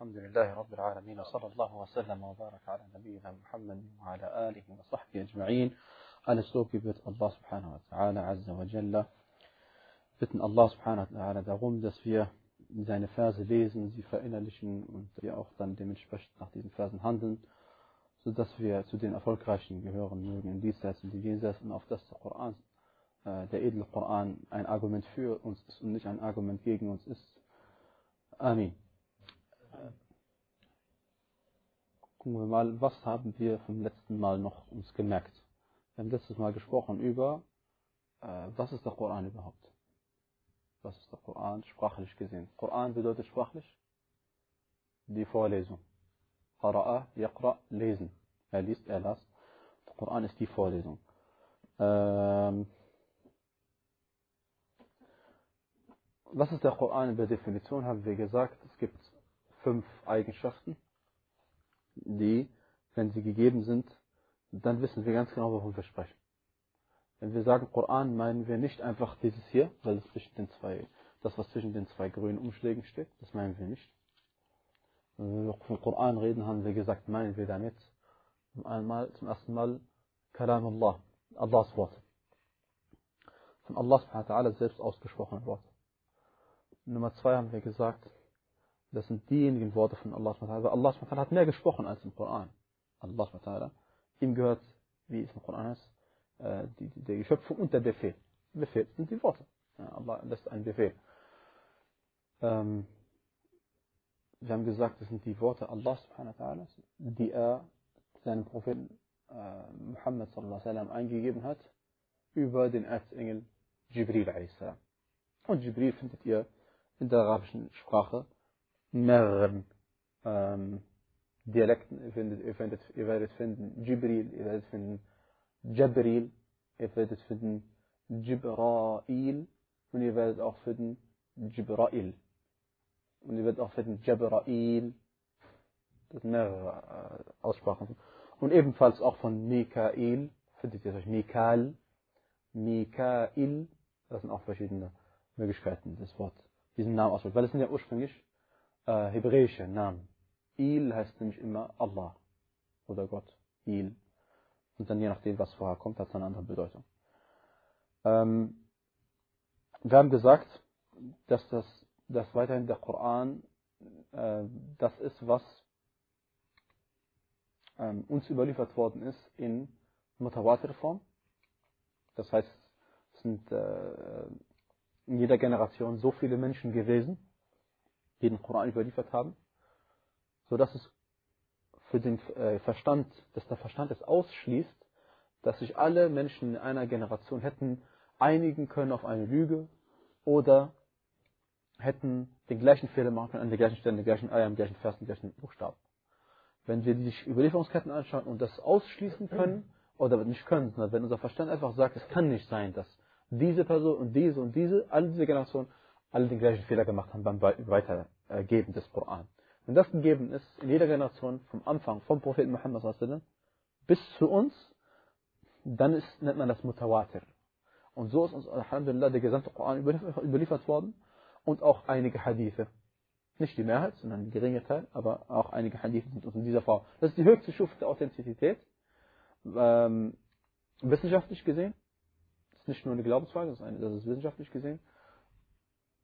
الحمد لله رب العالمين وصلى الله وسلم وبارك على نبينا محمد وعلى آله وصحبه أجمعين Alles Lob gebührt Allah subhanahu wa ta'ala azza wa jalla. Bitten Allah subhanahu wa ta'ala darum, dass wir seine Verse lesen, sie verinnerlichen und wir auch dann dementsprechend nach diesen Versen handeln, sodass wir zu den Erfolgreichen gehören mögen in diesseits und in jenseits und auf das der Koran, äh, der edle Koran ein Argument für uns ist und nicht ein Argument gegen uns ist. Amin. Gucken wir mal, was haben wir vom letzten Mal noch uns gemerkt? Wir haben letztes Mal gesprochen über, äh, was ist der Koran überhaupt? Was ist der Koran sprachlich gesehen? Koran bedeutet sprachlich die Vorlesung. Qara'a, yaqra, lesen. Er liest, er las. Der Koran ist die Vorlesung. Ähm, was ist der Koran der Definition? Haben wir gesagt, es gibt fünf Eigenschaften, die, wenn sie gegeben sind, dann wissen wir ganz genau, wovon wir sprechen. Wenn wir sagen Koran, meinen wir nicht einfach dieses hier, weil es zwischen den zwei, das was zwischen den zwei grünen Umschlägen steht, das meinen wir nicht. Wenn wir von Koran reden, haben wir gesagt, meinen wir damit einmal, zum ersten Mal Kalam Allah, Allahs Wort. Von Allah subhanahu wa ta'ala selbst ausgesprochene Worte. Nummer zwei haben wir gesagt, das sind diejenigen Worte von Allah subhanahu wa. Allah subhanahu hat mehr gesprochen als im Koran. Allah subhanahu ihm gehört, wie es im Koran heißt, äh, die, die, der Geschöpfung und der Befehl. Befehl sind die Worte. Ja, Allah lässt einen Befehl. Ähm, wir haben gesagt, das sind die Worte Allah subhanahu wa die er seinem Propheten äh, Muhammad sallallahu alaihi wasallam eingegeben hat über den Erzengel Jibril a.s. Und Jibril findet ihr in der arabischen Sprache mehreren ähm, Dialekten. Ihr, findet, ihr, findet, ihr werdet finden Jibril, ihr werdet finden Jabril, ihr werdet finden Jibrail und ihr werdet auch finden Jibrail. Und ihr werdet auch finden Jabrail. Das sind mehrere äh, Aussprachen. Und ebenfalls auch von Mikael, findet ihr euch Mikal, Mikael, das sind auch verschiedene Möglichkeiten, das Wort, diesen Namen aussprechen. Weil es sind ja ursprünglich äh, hebräische Namen. Il heißt nämlich immer Allah oder Gott. Il. Und dann je nachdem, was vorher kommt, hat es eine andere Bedeutung. Ähm, wir haben gesagt, dass das dass weiterhin der Koran äh, das ist, was ähm, uns überliefert worden ist in Mutawatir-Form. Das heißt, es sind äh, in jeder Generation so viele Menschen gewesen, die den Koran überliefert haben, so dass es für den äh, Verstand, dass der Verstand es ausschließt, dass sich alle Menschen in einer Generation hätten einigen können auf eine Lüge oder hätten den gleichen Fehler machen können, an der gleichen Stelle, der gleichen Eier, am gleichen Vers, am gleichen Buchstaben. Wenn wir die Überlieferungsketten anschauen und das ausschließen können, oder nicht können, sondern wenn unser Verstand einfach sagt, es kann nicht sein, dass diese Person und diese und diese, alle diese Generationen, alle den gleichen Fehler gemacht haben beim Weitergeben des Koran. Wenn das gegeben ist, in jeder Generation, vom Anfang, vom Propheten Muhammad bis zu uns, dann ist, nennt man das Mutawatir. Und so ist uns, Alhamdulillah, der gesamte Koran überliefert worden und auch einige Hadithe. Nicht die Mehrheit, sondern ein geringer Teil, aber auch einige Hadithe sind uns in dieser Form. Das ist die höchste Stufe der Authentizität. Ähm, wissenschaftlich gesehen. Das ist nicht nur eine Glaubensfrage, das ist, eine, das ist wissenschaftlich gesehen.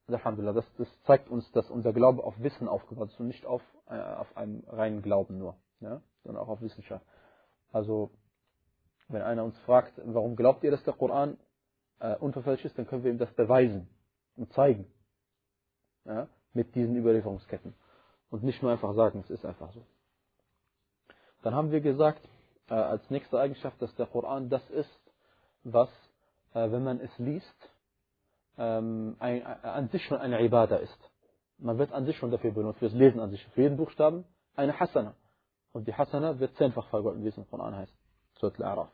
Alhamdulillah, das, das zeigt uns, dass unser Glaube auf Wissen aufgebaut ist und nicht auf, äh, auf einem reinen Glauben nur, ja? sondern auch auf Wissenschaft. Also, wenn einer uns fragt, warum glaubt ihr, dass der Koran äh, unverfälscht ist, dann können wir ihm das beweisen und zeigen ja, mit diesen Überlieferungsketten. Und nicht nur einfach sagen, es ist einfach so. Dann haben wir gesagt, äh, als nächste Eigenschaft, dass der Koran das ist, was, äh, wenn man es liest, ähm, ein, an sich schon eine Ibadah ist. Man wird an sich schon dafür belohnt, fürs Lesen an sich, für jeden Buchstaben eine Hasana. Und die Hasana wird zehnfach vergolten, wie es im Koran heißt. Surat al-Araf.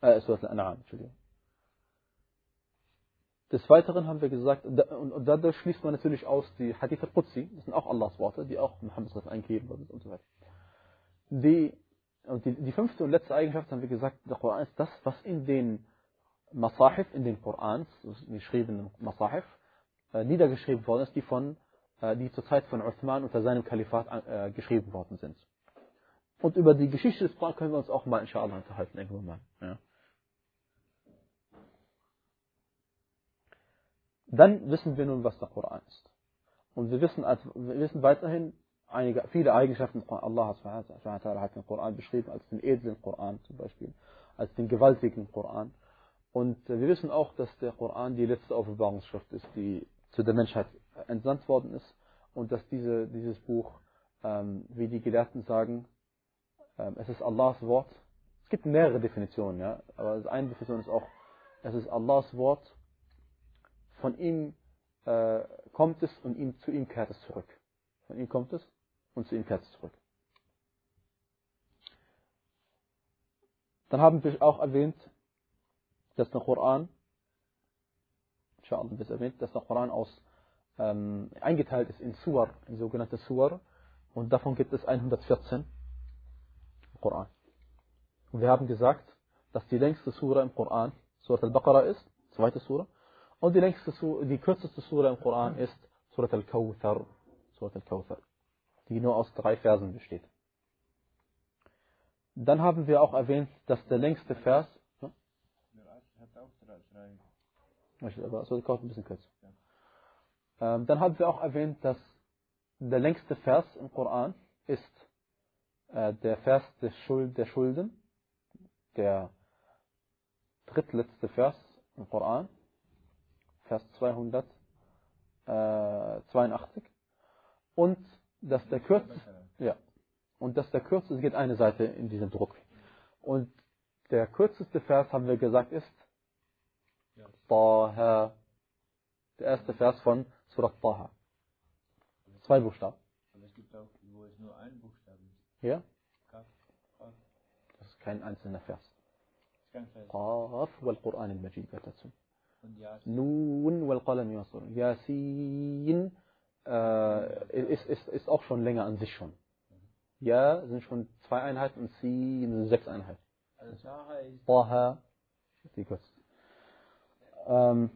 Äh, Surat al-An'am, Entschuldigung. Des Weiteren haben wir gesagt, und dadurch schließt man natürlich aus die Hadith al-Qudsi, das sind auch Allahs Worte, die auch Muhammad eingegeben wurden und so weiter. Die, und die, die fünfte und letzte Eigenschaft haben wir gesagt, der Koran ist das, was in den Masahif, in den Korans, geschriebenen Masahif, äh, niedergeschrieben worden ist, die von äh, die zur Zeit von Uthman unter seinem Kalifat äh, geschrieben worden sind. Und über die Geschichte des Koran können wir uns auch mal inshallah unterhalten, irgendwann mal. Ja. Dann wissen wir nun, was der Koran ist. Und wir wissen, also, wir wissen weiterhin einige, viele Eigenschaften von Allah hat den Koran beschrieben als den edlen Koran zum Beispiel, als den gewaltigen Koran. Und wir wissen auch, dass der Koran die letzte Offenbarungsschrift ist, die zu der Menschheit entsandt worden ist und dass diese, dieses Buch, ähm, wie die Gelehrten sagen, ähm, es ist Allahs Wort. Es gibt mehrere Definitionen, ja, aber eine Definition ist auch, es ist Allahs Wort, von ihm äh, kommt es und ihm, zu ihm kehrt es zurück. Von ihm kommt es und zu ihm kehrt es zurück. Dann haben wir auch erwähnt, dass der Koran, inshallah wird erwähnt, dass der Koran aus, ähm, eingeteilt ist in Suar, in sogenannte Suar, und davon gibt es 114 im Koran. Und wir haben gesagt, dass die längste Sura im Koran Surat al-Baqarah ist, zweite Sura, und die längste die kürzeste Sura im Koran ist Surat al-Kawthar, Surat al-Kawthar, die nur aus drei Versen besteht. Dann haben wir auch erwähnt, dass der längste Vers aber es wird ein bisschen kürzer. Ähm, dann haben wir auch erwähnt, dass der längste Vers im Koran ist äh, der Vers des Schuld, der Schulden, der drittletzte Vers im Koran, Vers 282. Und dass der kürzeste, ja, und dass der kürzeste, es geht eine Seite in diesem Druck. Und der kürzeste Vers, haben wir gesagt, ist Taha. Der erste Vers von Surat Taha. Zwei Buchstaben. Aber es gibt auch, wo es nur ein Buchstaben ist. Ja? Das ist kein einzelner Vers. ist. Qaf wal Quran al-Majid gehört dazu. Nun wal Qalam yasur. Yasin äh, ist, ist, ist auch schon länger an sich schon. Ja sind schon zwei Einheiten und Sin sind sechs Einheiten. also Saha ist, Taha, die kurz. Ähm,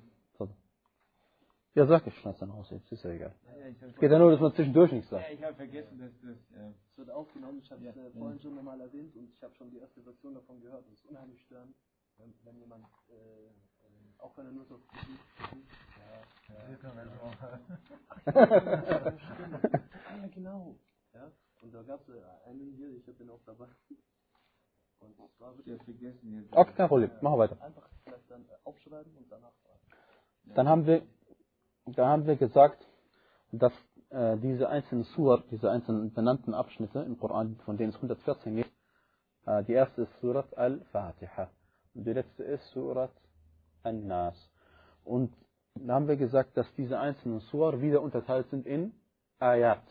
ja, sag ich schon dann aus, jetzt ist ja egal. ja, Es geht ja nur, dass man zwischendurch nichts ja, sagt. ich habe vergessen, dass das, äh, Es wird aufgenommen, ich habe es Ja. äh, vorhin schon nochmal erwähnt und ich habe schon die erste Version davon gehört. Es ist unheimlich störend, wenn, wenn jemand, äh, äh, auch wenn er nur so. Ja, genau. Ja, und da gab es äh, einen hier, ich habe den auch dabei. Und es war ich wirklich habe vergessen jetzt. Okay, kein Problem, machen wir weiter. einfach dann äh, aufschreiben und danach fragen. Dann haben wir, da haben wir gesagt, dass äh, diese einzelnen Sur, diese einzelnen benannten Abschnitte im Koran, von denen es 114 gibt, äh, die erste ist Surat Al-Fatiha und die letzte ist Surat An-Nas. Und da haben wir gesagt, dass diese einzelnen Sur wieder unterteilt sind in Ayat,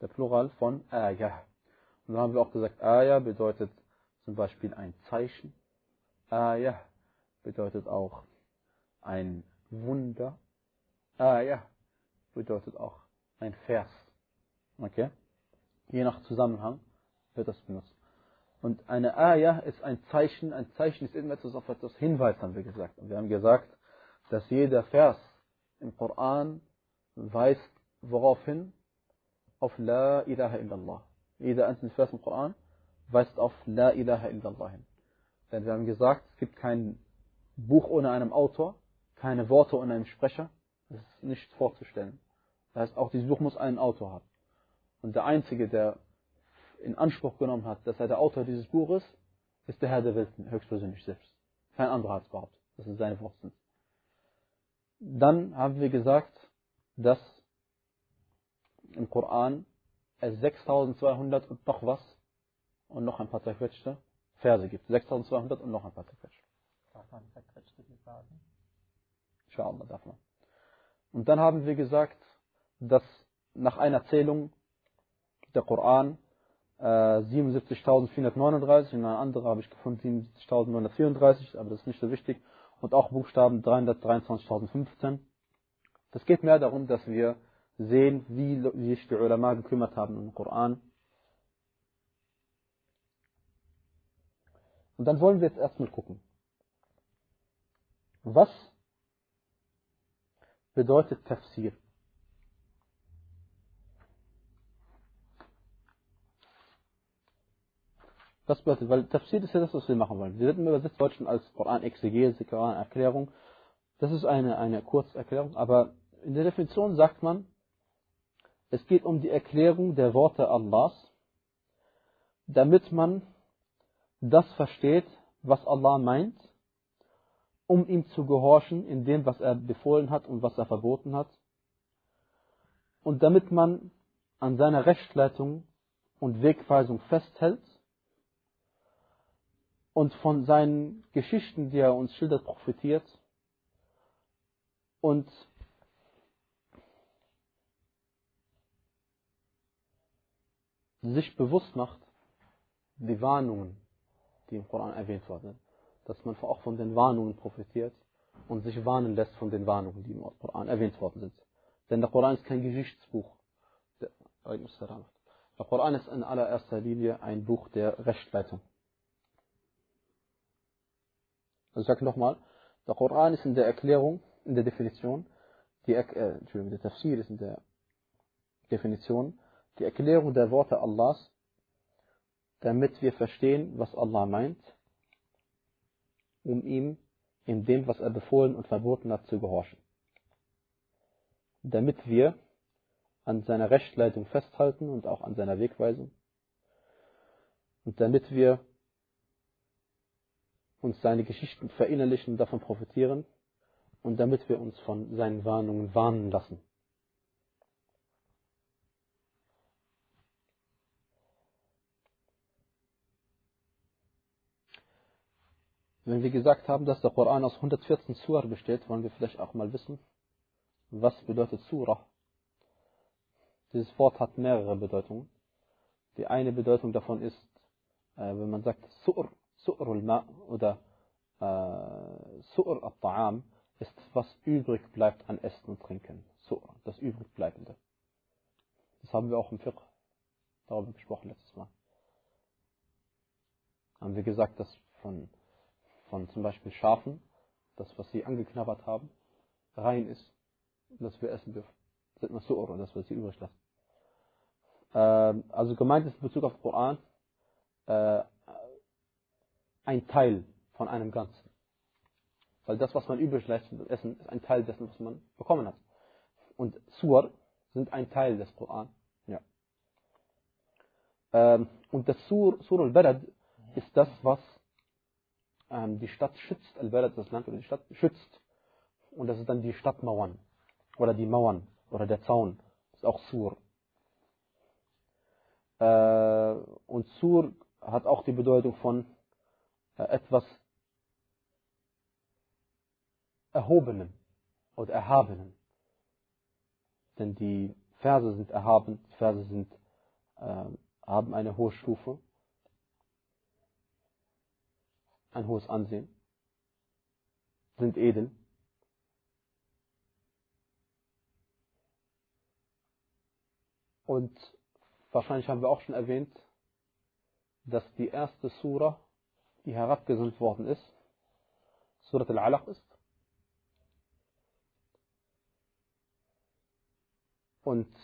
der Plural von Ayah. Und dann haben wir auch gesagt, Ayah bedeutet zum Beispiel ein Zeichen. Ayah bedeutet auch ein Wunder. Ayah bedeutet auch ein Vers. Okay? Je nach Zusammenhang wird das benutzt. Und eine Ayah ist ein Zeichen. Ein Zeichen ist immer etwas auf etwas Hinweis, haben wir gesagt. Und wir haben gesagt, dass jeder Vers im Koran weist worauf hin? Auf La ilaha illallah. Jeder einzelne Vers im Koran weist auf La ilaha illallah hin. Denn wir haben gesagt, es gibt kein Buch ohne einen Autor, keine Worte ohne einen Sprecher. Das ist nicht vorzustellen. Das heißt, auch dieses Buch muss einen Autor haben. Und der Einzige, der in Anspruch genommen hat, dass er der Autor dieses Buches ist, ist der Herr der Welten, höchstpersönlich selbst. Kein anderer hat es behauptet, dass es seine Worte sind. Dann haben wir gesagt, dass im Koran es 6200 und noch was und noch ein paar zerquetschte Verse gibt. 6200 und noch ein paar zerquetschte. Darf man verquetschte die sagen? Inshallah darf. Und dann haben wir gesagt, dass nach einer Zählung der Koran äh, 77.439, in einer anderen habe ich gefunden 77.934, aber das ist nicht so wichtig, und auch Buchstaben 323.015. Das geht mehr darum, dass wir sehen, wie wie sich die Ulama gekümmert haben im Koran. Und dann wollen wir jetzt erstmal gucken. Was bedeutet Tafsir? Das bedeutet, weil Tafsir ist ja das, was wir machen wollen. Wir werden im Übersetzt Deutschen als Koran-Exegese, Koran-Erklärung. Das ist eine, eine Kurzerklärung, aber in der Definition sagt man, es geht um die Erklärung der Worte Allahs, damit man das versteht, was Allah meint um ihm zu gehorchen in dem, was er befohlen hat und was er verboten hat, und damit man an seiner Rechtsleitung und Wegweisung festhält und von seinen Geschichten, die er uns schildert, profitiert und sich bewusst macht, die Warnungen, die im Koran erwähnt worden, dass man auch von den Warnungen profitiert und sich warnen lässt von den Warnungen, die im Koran erwähnt worden sind. Denn der Koran ist kein Geschichtsbuch. Der Koran ist in allererster Linie ein Buch der Rechtleitung. Also ich sage nochmal, der Koran ist in der Erklärung, in der Definition, die, äh, Entschuldigung, der Tafsir ist in der Definition, die Erklärung der Worte Allahs, damit wir verstehen, was Allah meint, um ihm in dem, was er befohlen und verboten hat, zu gehorchen. Damit wir an seiner Rechtleitung festhalten und auch an seiner Wegweisung. Und damit wir uns seine Geschichten verinnerlichen davon profitieren und damit wir uns von seinen Warnungen warnen lassen. Wenn wir gesagt haben, dass der Koran aus 114 Surah besteht, wollen wir vielleicht auch mal wissen, was bedeutet Surah? Dieses Wort hat mehrere Bedeutungen. Die eine Bedeutung davon ist, äh, wenn man sagt Sur, Surul Ma oder äh, Sur al-Ta'am, ist was übrig bleibt an Essen und Trinken. Sur, das übrig bleibende. Das haben wir auch im Fiqh darüber gesprochen letztes Mal. Haben wir gesagt, dass von von zum Beispiel Schafen, das, was sie angeknabbert haben, rein ist, dass wir essen dürfen. Sind Masur, das, was sie übrig lassen. Ähm, also gemeint ist in Bezug auf Koran äh, ein Teil von einem Ganzen. Weil das, was man übrig lässt, das Essen, ist ein Teil dessen, was man bekommen hat. Und Sur sind ein Teil des Koran. Ja. Ähm, und das Sur, Sur al-Balad ist das, was ähm, die Stadt schützt, Al-Balad, das Land oder die Stadt schützt. Und das ist dann die Stadtmauern. Oder die Mauern. Oder der Zaun. Das ist auch Sur. Äh, und Sur hat auch die Bedeutung von äh, etwas Erhobenem oder Erhabenen. Denn die Verse sind erhaben, die Verse sind, äh, haben eine hohe Stufe ein hohes Ansehen, sind edel. Und wahrscheinlich haben wir auch schon erwähnt, dass die erste Sura, die herabgesandt worden ist, Surat al-Alaq ist. Und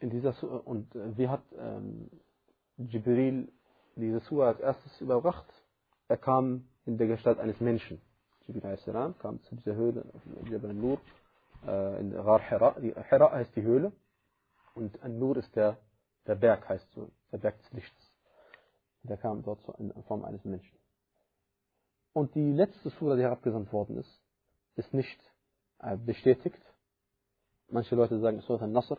in dieser und wie hat ähm, Jibril diese Sura als erstes überbracht? Er kam in der Gestalt eines Menschen. Jibril a.s. kam zu dieser Höhle, Jabal Nur, äh, in Rar Hira. Hira heißt die Höhle und An-Nur ist der, der Berg, heißt so, der Berg des Lichts. Der kam dort in Form eines Menschen. Und die letzte Sura, die herabgesandt worden ist, ist nicht äh, bestätigt. Manche Leute sagen, es ist ein Nasr,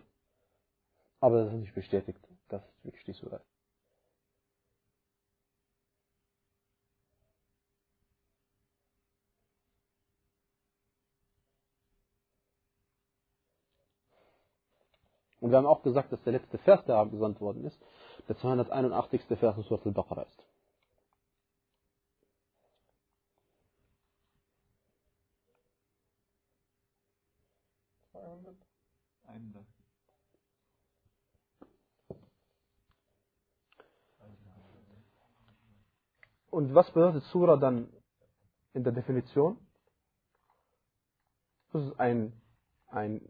aber das ist nicht bestätigt, dass es wirklich die Sura ist. Und wir haben auch gesagt, dass der letzte Vers, der abgesandt worden ist, der 281. Vers in Surat al-Baqarah ist. Und was bedeutet Surah dann in der Definition? Das ist ein, ein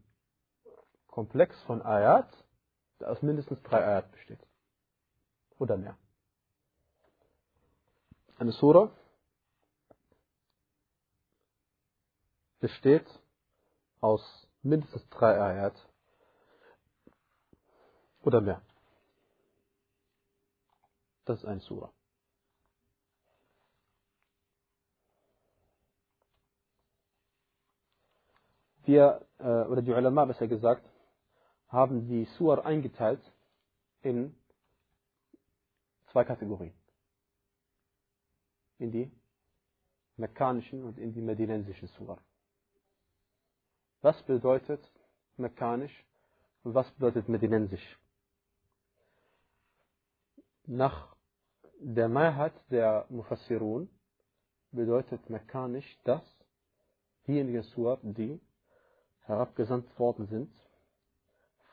Komplex von Ayat, der aus mindestens drei Ayat besteht. Oder mehr. Eine Sura besteht aus mindestens drei Ayat oder mehr. Das ist eine Sura. Wir, äh, oder die Ulama besser gesagt, haben die Surah eingeteilt in zwei Kategorien. In die mekkanischen und in die medinensischen Surah. Was bedeutet mekkanisch und was bedeutet medinensisch? Nach der Mehrheit der Mufassirun bedeutet mekkanisch das, diejenigen Surah, die herabgesandt worden sind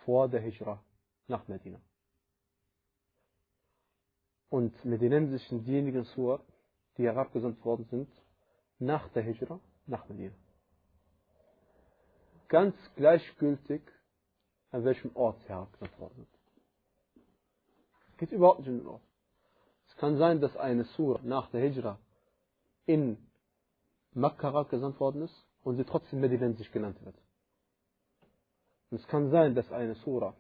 vor der Hijra nach Medina. Und medinensisch sind diejenigen Surah, die herabgesandt worden sind nach der Hijra nach Medina. Ganz gleichgültig, an welchem Ort sie herabgesandt worden sind. Geht überhaupt nicht um den Ort. Es kann sein, dass eine Surah nach der Hijra in Makkah herabgesandt worden ist und sie trotzdem medinensisch genannt wird. Und es kann sein, dass eine Sura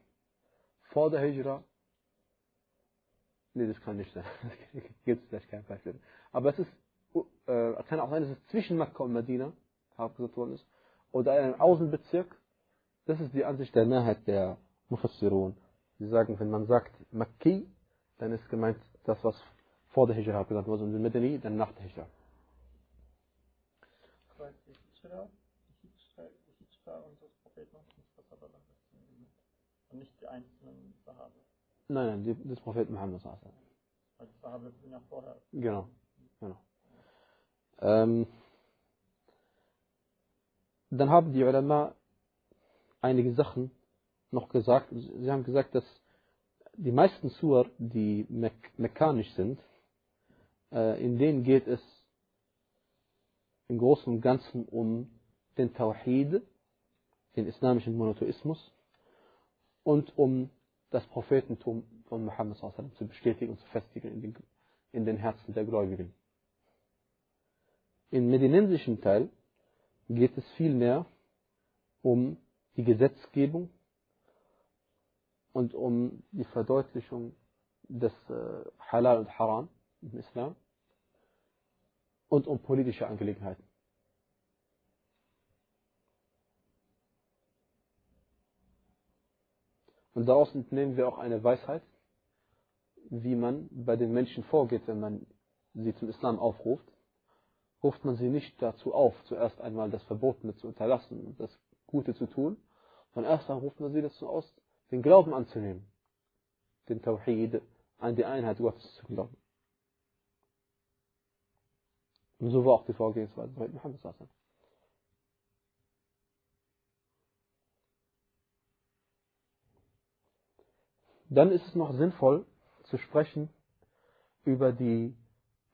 vor der Hijra, nee, das kann nicht sein, das gibt es vielleicht kein Beispiel. Aber es ist, äh, kann auch sein, dass es zwischen Makkah und Medina herabgesandt worden ist, oder in einem Außenbezirk. Das ist die Ansicht der Mehrheit der Mufassirun. Sie sagen, wenn man sagt Makki, dann ist gemeint das, was vor der Hijra herabgesandt wurde, und Medini, dann nach der Hijra, die Hijra unseres Propheten Mustafa sallallahu alaihi wasallam und nicht die einzelnen Sahabe. Nein, nein, die, des Propheten Muhammad sallallahu alaihi die Sahabe sind ja vorher. Genau. genau. Ähm, dann haben die Ulama einige Sachen noch gesagt. Sie haben gesagt, dass die meisten Sur, die mek mekanisch sind, äh, in denen geht es im Großen und Ganzen um den Tawhid, den islamischen Monotheismus und um das Prophetentum von Muhammad sallam, zu bestätigen und zu festigen in den, in den Herzen der Gläubigen. Im medinensischen Teil geht es vielmehr um die Gesetzgebung und um die Verdeutlichung des äh, Halal und Haram im Islam und um politische Angelegenheiten. Und daraus entnehmen wir auch eine Weisheit, wie man bei den Menschen vorgeht, wenn man sie zum Islam aufruft. Ruft man sie nicht dazu auf, zuerst einmal das Verbotene zu unterlassen und das Gute zu tun, sondern erst dann ruft man sie dazu aus, den Glauben anzunehmen, den Tawhid, an die Einheit Gottes zu glauben. Und so war auch die Vorgehensweise bei Muhammad Dann ist es noch sinnvoll zu sprechen über die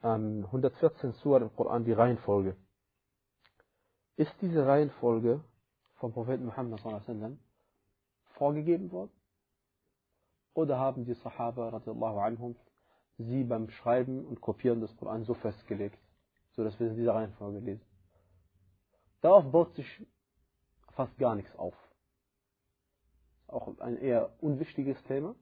ähm, 114 Surah im Koran, die Reihenfolge. Ist diese Reihenfolge vom Propheten Muhammad sallam, vorgegeben worden? Oder haben die Sahaba anhum sie beim Schreiben und Kopieren des Koran so festgelegt, so dass wir in dieser Reihenfolge lesen? Darauf baut sich fast gar nichts auf. Auch ein eher unwichtiges Thema.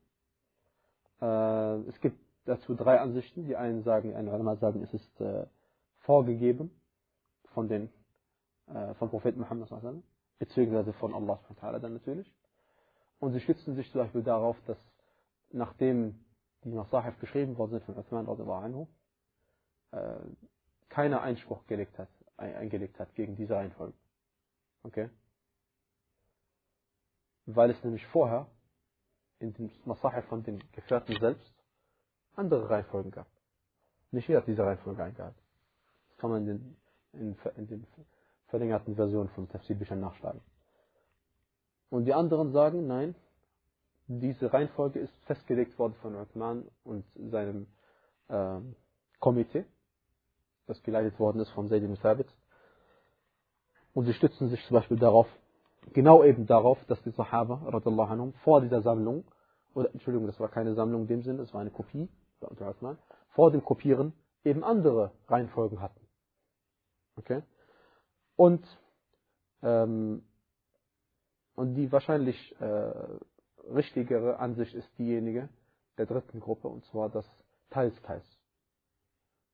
Äh, es gibt dazu drei Ansichten. Die einen sagen, eine Ulama sagen, es ist äh, vorgegeben von den äh, vom Propheten Muhammad beziehungsweise von Allah subhanahu dann natürlich. Und sie stützen sich zum Beispiel darauf, dass nachdem die Masahif geschrieben worden sind von Uthman anhu, äh, keiner Einspruch gelegt hat, eingelegt hat gegen diese Reihenfolge. Okay? Weil es nämlich vorher in den Masahif von den Gefährten selbst andere Reihenfolgen gab. Nicht jeder hat diese Reihenfolge eingehalten. Das kann man in den, in, in den verlängerten Versionen von Tafsir-Büchern nachschlagen. Und die anderen sagen, nein, diese Reihenfolge ist festgelegt worden von Uthman und seinem äh, Komitee, das geleitet worden ist von Zayd ibn Thabit. Und sie stützen sich zum Beispiel darauf, genau eben darauf, dass die Sahaba anhum, vor dieser Sammlung, oder Entschuldigung, das war keine Sammlung in dem Sinne, das war eine Kopie vor dem Kopieren eben andere Reihenfolgen hatten. Okay? Und, ähm, und die wahrscheinlich äh, richtigere Ansicht ist diejenige der dritten Gruppe, und zwar das teils, teils.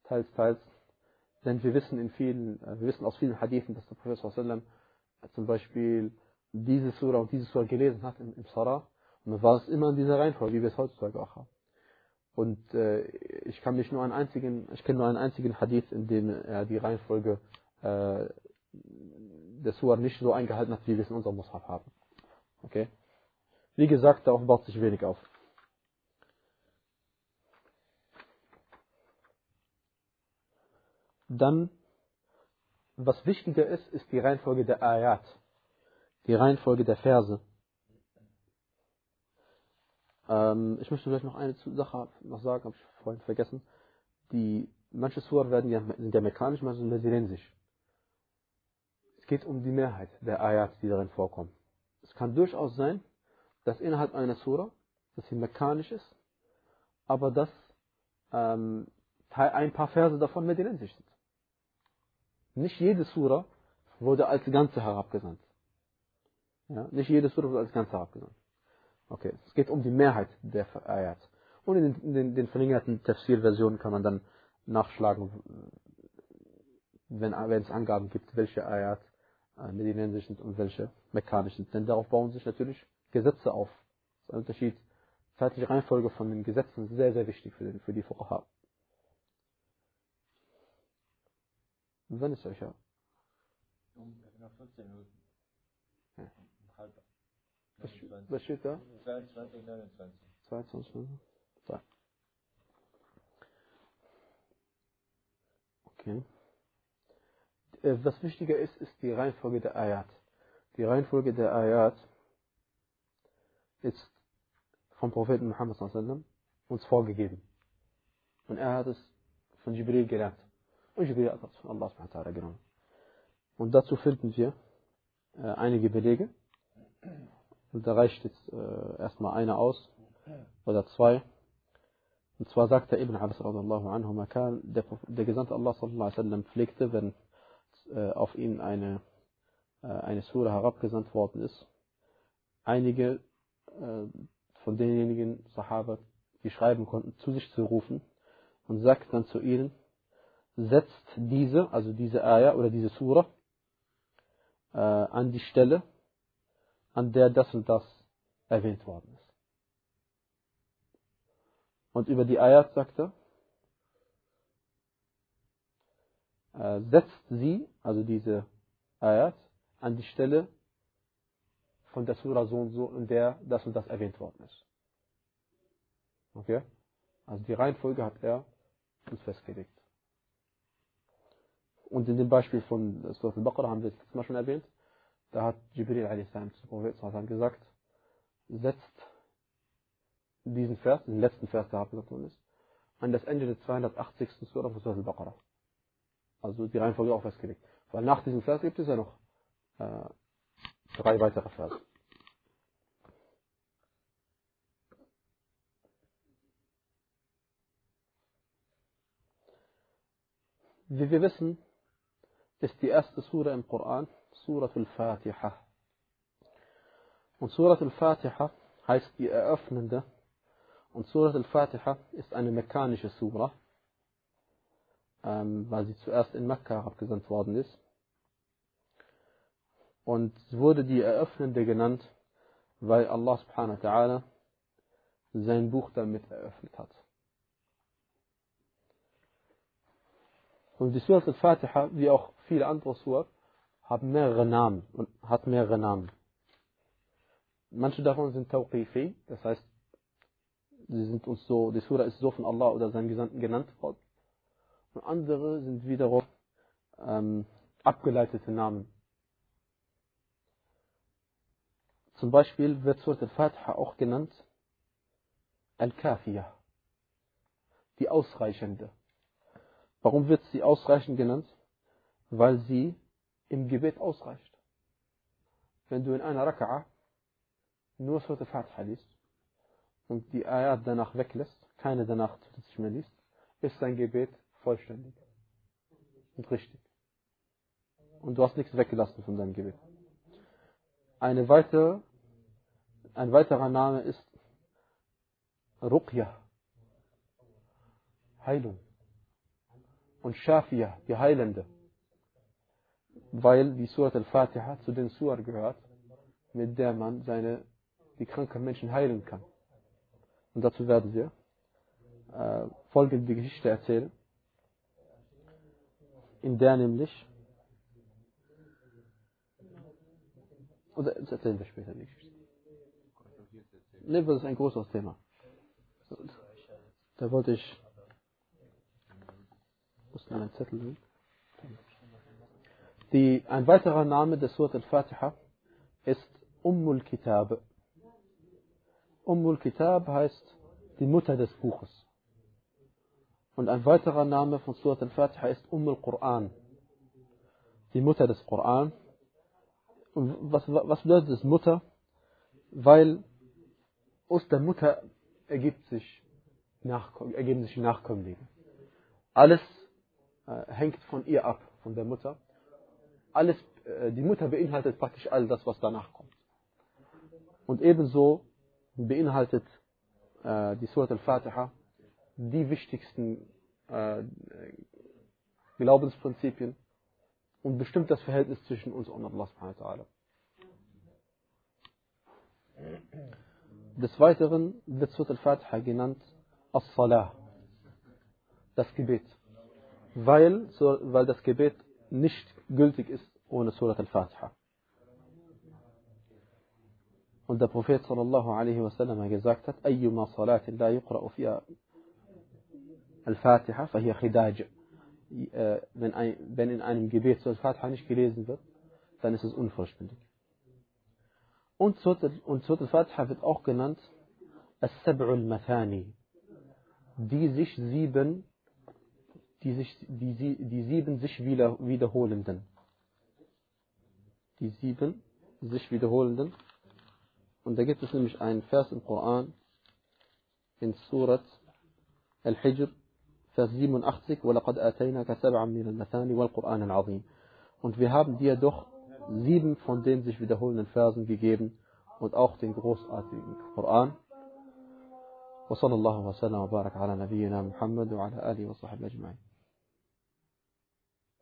Teils, teils. Denn wir wissen in vielen, äh, wir wissen aus vielen Hadithen, dass der Prophet sallam zum Beispiel diese Surah und diese Surah gelesen hat im, im Sarah. Und dann war es immer in dieser Reihenfolge, wie wir es heutzutage auch haben. Und äh, ich kann mich nur einen einzigen, ich kenne nur einen einzigen Hadith, in dem er die Reihenfolge äh, der Surah nicht so eingehalten hat, wie wir es in unserem Mushaf haben. Okay? Wie gesagt, darauf baut sich wenig auf. Dann, was wichtiger ist, ist die Reihenfolge der Ayat, die Reihenfolge der Verse. Ähm, ich möchte vielleicht noch eine Sache noch sagen, habe ich vorhin vergessen. Die, manche Surah werden ja, sind ja mekanisch, manche sind medinensisch. Es geht um die Mehrheit der Ayat, die darin vorkommen. Es kann durchaus sein, dass innerhalb einer Surah, dass sie mekanisch ist, aber dass ähm, ein paar Verse davon medinensisch sind. Nicht jede Surah wurde als Ganze herabgesandt. Ja, nicht jede Surah wurde als Ganze herabgesandt. Okay, es geht um die Mehrheit der Ayat. Und in den, den, den verlängerten Tafsir-Versionen kann man dann nachschlagen, wenn, wenn es Angaben gibt, welche Ayat äh, medinensisch sind und welche mekanisch sind. Denn darauf bauen sich natürlich Gesetze auf. Das ist ein Unterschied. Zeitliche Reihenfolge von den Gesetzen ist sehr, sehr wichtig für, den, für die Fuqaha. Wann ist euch ja? Um noch 15 Minuten. Ja. Um halb. Was, 29. was steht da? 22, 29. 22 Minuten? So. Okay. Äh, Was wichtiger ist, ist die Reihenfolge der Ayat. Die Reihenfolge der Ayat ist vom Propheten Muhammad uns vorgegeben. Und er hat es von Jibril gelernt. Es von Allah subhanahu wa ta'ala genommen. Und dazu finden wir äh, einige Belege. Und da reicht jetzt äh, erstmal einer aus oder zwei. Und zwar sagte Ibn Abbas radallahu anhu, der, der Gesandte Allah sallallahu alaihi wasallam pflegte, wenn äh, auf ihn eine, äh, eine Sura herabgesandt worden ist, einige äh, von denjenigen Sahaba, die schreiben konnten, zu sich zu rufen und sagt dann zu ihnen, setzt diese, also diese Ayah oder diese Sura, äh, an die Stelle, an der das und das erwähnt worden ist. Und über die Ayat sagt er, äh, setzt sie, also diese Ayat, an die Stelle von der Surah so und so, in der das und das erwähnt worden ist. Okay? Also die Reihenfolge hat er uns festgelegt. Und in dem Beispiel von Surah al-Baqarah haben wir es letztes Mal schon erwähnt, da hat Jibril a.s. zum Prophet gesagt, setzt diesen Vers, den letzten Vers, der abgesagt worden ist, an das Ende der 280. Surah von Surah al-Baqarah. Also die Reihenfolge auch festgelegt. Weil nach diesem Vers gibt es ja noch äh, drei weitere Verse. Wie wir wissen, ist die erste Sura im Koran Surat al-Fatiha. Und Surat al-Fatiha heißt die eröffnende. Und Surat al-Fatiha ist eine mekkanische Sura, ähm, weil sie zuerst in Mekka abgesandt worden ist. Und wurde die eröffnende genannt, weil Allah subhanahu wa ta'ala sein Buch damit eröffnet hat. Und die Surat al-Fatiha, wie auch viele andere Surat, haben mehrere Namen und hat mehrere Namen. Manche davon sind Tawqifi, das heißt, sie sind uns so, die Surah ist so von Allah oder seinem Gesandten genannt worden. Und andere sind wiederum ähm, abgeleitete Namen. Zum Beispiel wird Surat al-Fatiha auch genannt Al-Kafiyah, die Ausreichende. Warum wird sie ausreichend genannt? Weil sie im Gebet ausreicht. Wenn du in einer Raka'a nur Surat al-Fatiha liest und die Ayat danach weglässt, keine danach zusätzlich mehr liest, ist dein Gebet vollständig und richtig. Und du hast nichts weggelassen von deinem Gebet. Eine weitere, ein weiterer Name ist Ruqya, Heilung. Und Shafia, die Heilende. Weil die Surat al-Fatiha zu den Surah gehört, mit der man seine, die kranken Menschen heilen kann. Und dazu werden wir äh, folgende Geschichte erzählen, in der nämlich, oder das erzählen wir später Geschichte. Ne, das ist ein großes Thema. Da wollte ich, muss einen Zettel nehmen. Die, ein weiterer Name des Surat al-Fatiha ist Ummul Kitab. Ummul Kitab heißt die Mutter des Buches. Und ein weiterer Name von Surat al-Fatiha ist Umm al-Quran. Die Mutter des Koran. Und was, was bedeutet das Mutter? Weil aus der Mutter ergibt sich Nachkomm, ergeben sich Nachkömmlinge. Alles äh, hängt von ihr ab, von der Mutter. Alles, äh, die Mutter beinhaltet praktisch all das, was danach kommt. Und ebenso beinhaltet äh, die Surat al-Fatiha die wichtigsten äh, Glaubensprinzipien und bestimmt das Verhältnis zwischen uns und Allah subhanahu wa ta'ala. Des Weiteren wird Surat al-Fatiha genannt As-Salah, das Gebet, weil, weil das Gebet nicht gültig ist ohne Surat al-Fatiha. Und der Prophet sallallahu alaihi wasallam gesagt hat, أيما صلاة لا يقرأ فيها الفاتحة فهي خداج. Wenn, ein, wenn in einem Gebet Surat al-Fatiha nicht gelesen wird, dann ist es unvollständig. Und Surat al-Fatiha wird auch genannt As-Sab'ul Mathani, die sich sieben, die sich, die, die sieben sich wieder, wiederholenden. Die sieben sich wiederholenden. Und da gibt es nämlich einen Vers im Koran in Surat Al-Hijr, Vers 87, وَلَقَدْ آتَيْنَاكَ سَبْعًا مِنَ الْمَثَانِ وَالْقُرْآنِ الْعَظِيمِ Und wir haben dir doch sieben von den sich wiederholenden Versen gegeben und auch den großartigen Koran. وصلى الله وسلم وبارك على نبينا محمد وعلى آله وصحبه أجمعين